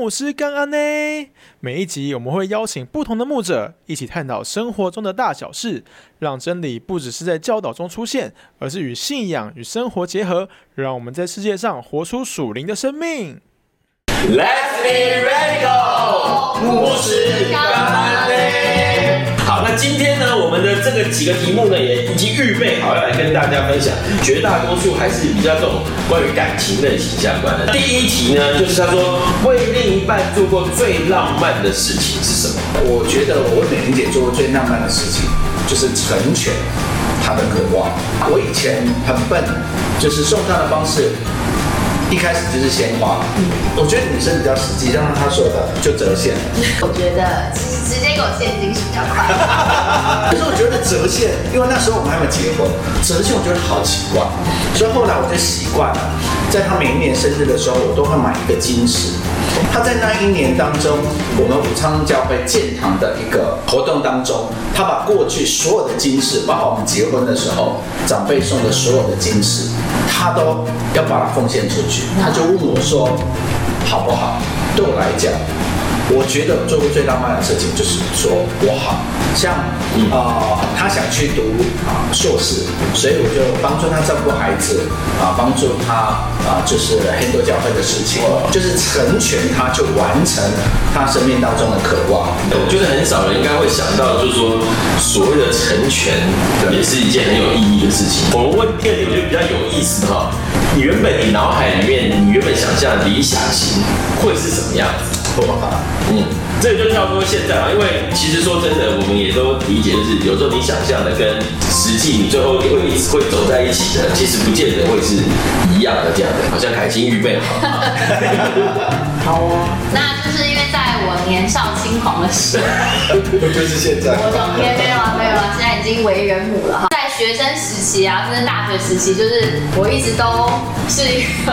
牧师干安呢。每一集我们会邀请不同的牧者一起探讨生活中的大小事，让真理不只是在教导中出现，而是与信仰与生活结合，让我们在世界上活出属灵的生命。Let's be radical，牧师干安。今天呢，我们的这个几个题目呢，也已经预备好要来跟大家分享。绝大多数还是比较这种关于感情类型相关的。第一题呢，就是他说为另一半做过最浪漫的事情是什么？我觉得我为美玲姐做过最浪漫的事情，就是成全她的渴望。我以前很笨，就是送她的方式。一开始就是鲜花，嗯，我觉得女生比较实际，就像她说的，就折现。我觉得直接给我现金是比较快。可是我觉得折现，因为那时候我们还没结婚，折现我觉得好奇怪，所以后来我就习惯了，在她每一年生日的时候，我都会买一个金饰。他在那一年当中，我们武昌教会建堂的一个活动当中，他把过去所有的金饰，包括我们结婚的时候长辈送的所有的金饰，他都要把它奉献出去。他就问我说：“好不好？”对我来讲，我觉得做过最浪漫的事情就是说我好像啊，他想去读啊硕士，所以我就帮助他照顾孩子啊，帮助他啊，就是很多教会的事情，就是成全他，就完成他生命当中的渴望。我觉得很少人应该会想到，就是说所谓的成全也是一件很有意义的事情。我们问第二题，我觉得比较有意思哈。你原本你脑海里面，你原本想象的理想型会是什么样子？嗯，这个就跳脱现在嘛，因为其实说真的，我们也都理解，就是有时候你想象的跟实际，你最后也会一直会走在一起的，其实不见得会是一样的这样的。好像凯欣预备好了，好哦，那就是因为在我年少轻狂的时候，就是现在，我懂，没有啊，没有啊，现在已经为人母了哈。学生时期啊，甚至大学时期，就是我一直都是一个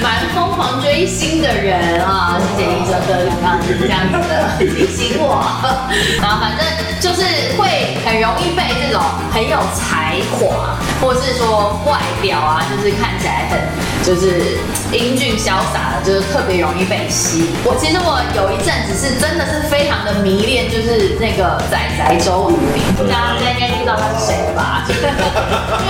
蛮疯狂追星的人啊。谢谢医生的刚刚这样子的提醒我。然后反正就是会很容易被这种很有才华，或是说外表啊，就是看起来很就是英俊潇洒的，就是特别容易被吸引。我其实我有一阵子是真的是非常的迷恋，就是那个仔仔周渝民，大家应该知道他是谁了吧？因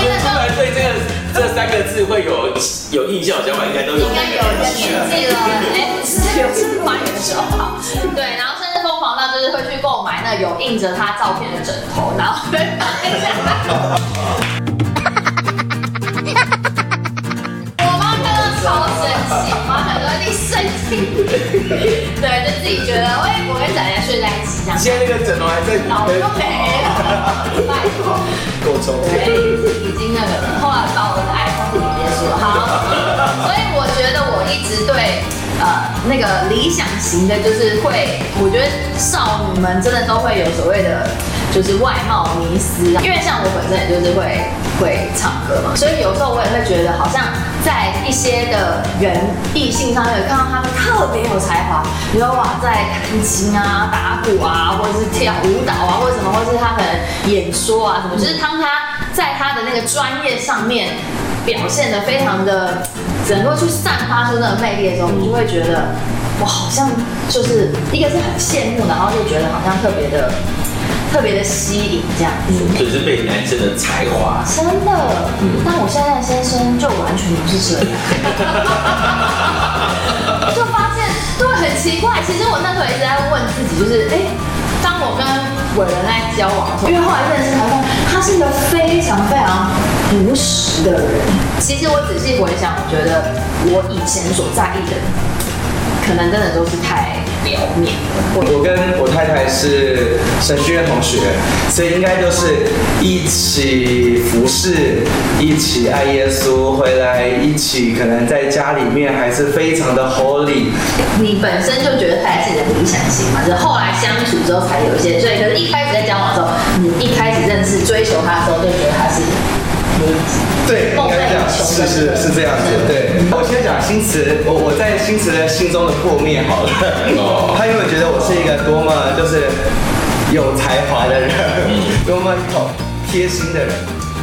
为那时候对这个这三个字会有有印象，想法应该都有，应该有一个年纪了，哎，是有是蛮熟哈。对，然后甚至疯狂到就是会去购买那有印着他照片的枕头，然后会摆在。我妈看到超神奇，我妈想说你神经，对，就自己觉得，哎，我跟仔仔睡在一起这样。现在那个枕头还在，早就没了，托。对，已经那个了。后来把我的爱放里结束了。好，所以我觉得我一直对呃那个理想型的，就是会，我觉得少女们真的都会有所谓的，就是外貌迷思。因为像我本身也就是会会唱歌嘛，所以有时候我也会觉得，好像在一些的人异性上面看到他们特别有才华，比如说哇，在弹琴啊、打鼓啊，或者是跳舞蹈啊，或者什么，或是他可能演说啊什么，就是当他在他的那个专业上面表现得非常的，能够去散发出那个魅力的时候，你就会觉得，我好像就是一个是很羡慕，然后就觉得好像特别的。特别的吸引，这样子，就是被男生的才华，真的。嗯，但我现在的先生就完全不是这样，就发现，对，很奇怪。其实我那时候一直在问自己，就是，哎、欸，当我跟伟人在交往的时候，因为后来认识他，他是一个非常非常朴实的人。其实我仔细回想，我觉得我以前所在意的，可能真的都是太。表面，我跟我太太是神学院同学，所以应该就是一起服侍，一起爱耶稣，回来一起可能在家里面还是非常的 holy。你本身就觉得太太是你的理想型嘛？就是后来相处之后才有一些，所以可是一开始在交往的时候，你一开始认识追求他的时候，就觉得他是。对，应该这样，是是是这样子。对，我先讲新慈，我我在新慈的心中的破灭好了。哦。他因为觉得我是一个多么就是有才华的人，多么贴心的人。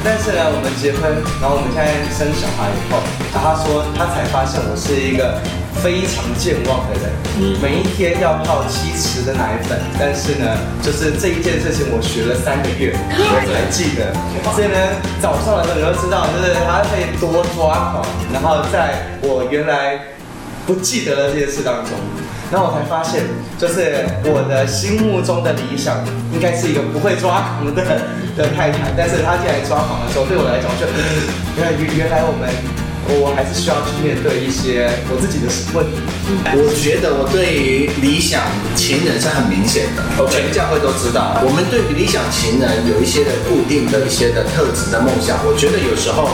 但是呢，我们结婚，然后我们现在生小孩以后，他说他才发现我是一个非常健忘的人，嗯，每一天要泡七匙的奶粉，但是呢，就是这一件事情我学了三个月，我才记得。所以呢，早上的时候你都知道，就是他可以多抓狂，然后在我原来不记得的这件事当中，然后我才发现，就是我的心目中的理想应该是一个不会抓狂的的太太，但是他进来抓狂的时候，对我来讲就，原来原来我们。我还是需要去面对一些我自己的问题。我觉得我对于理想情人是很明显的，全教会都知道。我们对于理想情人有一些的固定的一些的特质的梦想，我觉得有时候。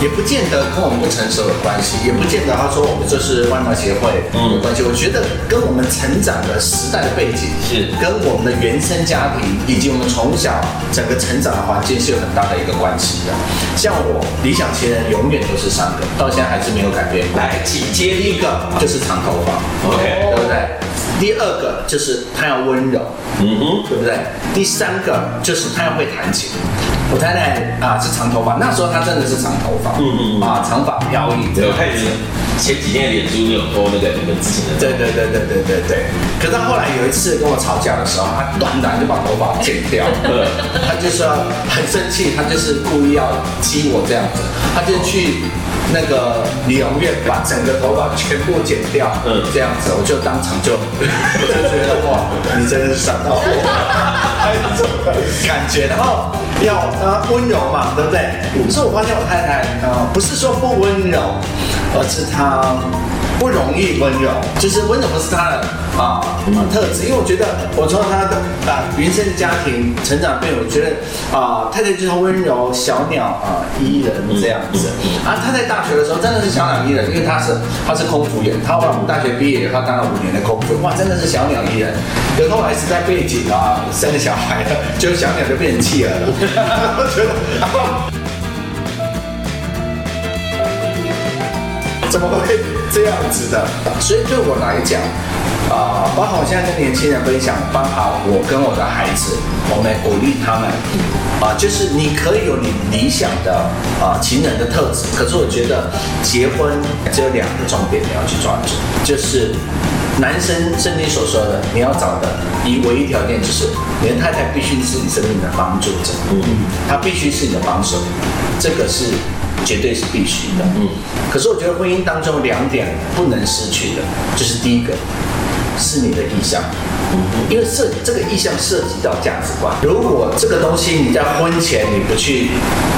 也不见得跟我们不成熟有关系，也不见得他说我们就是外貌协会有关系。我觉得跟我们成长的时代的背景是，跟我们的原生家庭以及我们从小整个成长的环境是有很大的一个关系的。像我理想情人永远都是三个，到现在还是没有改变。来，紧接一个就是长头发，OK，对不对？第二个就是他要温柔，嗯哼，对不对？第三个就是他要会弹琴。我太太啊是长头发，那时候她真的是长头发，嗯嗯啊长发飘逸。有看见前几天脸书你有播那个你们之前的？对对对对对对对。可是她后来有一次跟我吵架的时候，她断然就把头发剪掉，她就说很生气，她就是故意要激我这样子，她就去那个理容院把整个头发全部剪掉，嗯，这样子我就当场就我就觉得哇，你真的是伤到我，这种感觉，然后。要呃温柔嘛，对不对？所以我发现我太太呃不是说不温柔，而是她不容易温柔，就是温柔不是他的啊特质。因为我觉得我从他的啊原生家庭成长背景，我觉得啊太太就是温柔小鸟啊依人这样子。啊，他在大学的时候真的是小鸟依人，因为他是他是空服员，他后来我们大学毕业以后当了五年的空服员，哇，真的是小鸟依人。可后来时代背景啊，生了小孩了，就小鸟就变成企鹅了。我觉得，怎么会这样子的？所以对我来讲，啊、包括我现在跟年轻人分享，包括我跟我的孩子，我们鼓励他们，啊、就是你可以有你理想的啊、情人的特质，可是我觉得结婚只有两个重点你要去抓住，就是。男生圣经所说的，你要找的一唯一条件就是，你的太太必须是你生命的帮助者，嗯，她必须是你的帮手，这个是绝对是必须的，嗯。可是我觉得婚姻当中两点不能失去的，就是第一个是你的意向，嗯，因为涉这个意向涉及到价值观，如果这个东西你在婚前你不去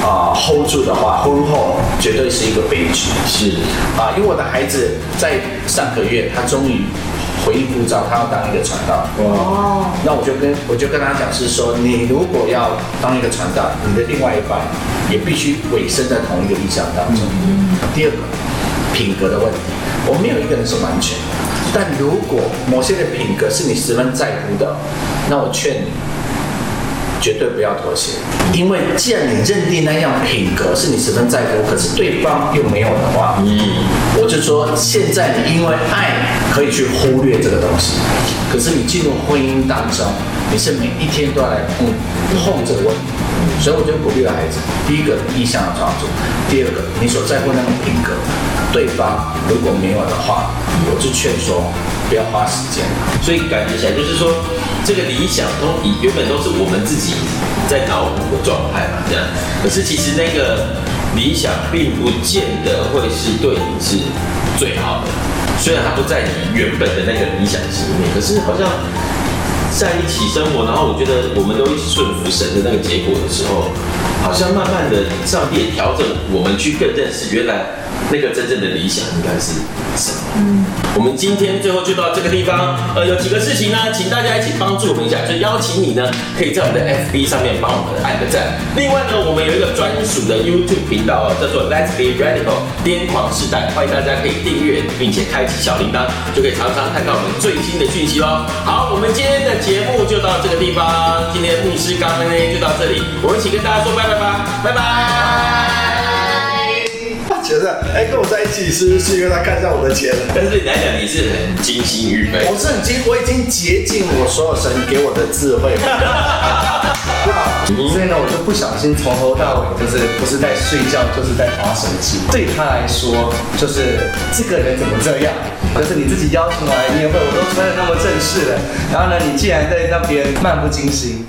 啊、呃、hold 住的话，婚后绝对是一个悲剧，是。啊，因为我的孩子在上个月他终于。回应护照，他要当一个传道。哦，那我就跟我就跟他讲是说，你如果要当一个传道，你的另外一半也必须委身在同一个意向当中。嗯。第二个，品格的问题，我没有一个人是完全的，但如果某些的品格是你十分在乎的，那我劝你绝对不要妥协，因为既然你认定那样品格是你十分在乎，可是对方又没有的话，嗯，我就说现在你因为爱。可以去忽略这个东西，可是你进入婚姻当中，你是每一天都要来碰碰这个问题，所以我就鼓励孩子：第一个意向要抓住，第二个你所在乎那种品格，对方如果没有的话，我就劝说不要花时间。所以感觉起来就是说，这个理想都以原本都是我们自己在脑补的状态嘛，这样。可是其实那个理想并不见得会是对你是最好的。虽然他不在你原本的那个理想型里面，可是好像在一起生活，然后我觉得我们都一起顺服神的那个结果的时候，好像慢慢的上帝也调整我们去更认识原来。那个真正的理想应该是什么？嗯，我们今天最后就到这个地方。呃，有几个事情呢，请大家一起帮助我们一下，就邀请你呢，可以在我们的 FB 上面帮我们按个赞。另外呢，我们有一个专属的 YouTube 频道，叫做 Let's Be Radical 癫狂时代，欢迎大家可以订阅并且开启小铃铛，就可以常常看到我们最新的讯息喽。好，我们今天的节目就到这个地方，今天牧师刚刚呢就到这里，我们一起跟大家说拜拜吧，拜拜。得，哎，跟我在一起是不是因为他看上我的钱。但是对你来讲，你是很精心预备。我是很精，我已经竭尽我所有神给我的智慧。所以呢，我就不小心从头到尾就是不是在睡觉，就是在滑手机。对他来说，就是这个人怎么这样？就是你自己邀请我来宴会，我都穿的那么正式了，然后呢，你竟然在那边漫不经心。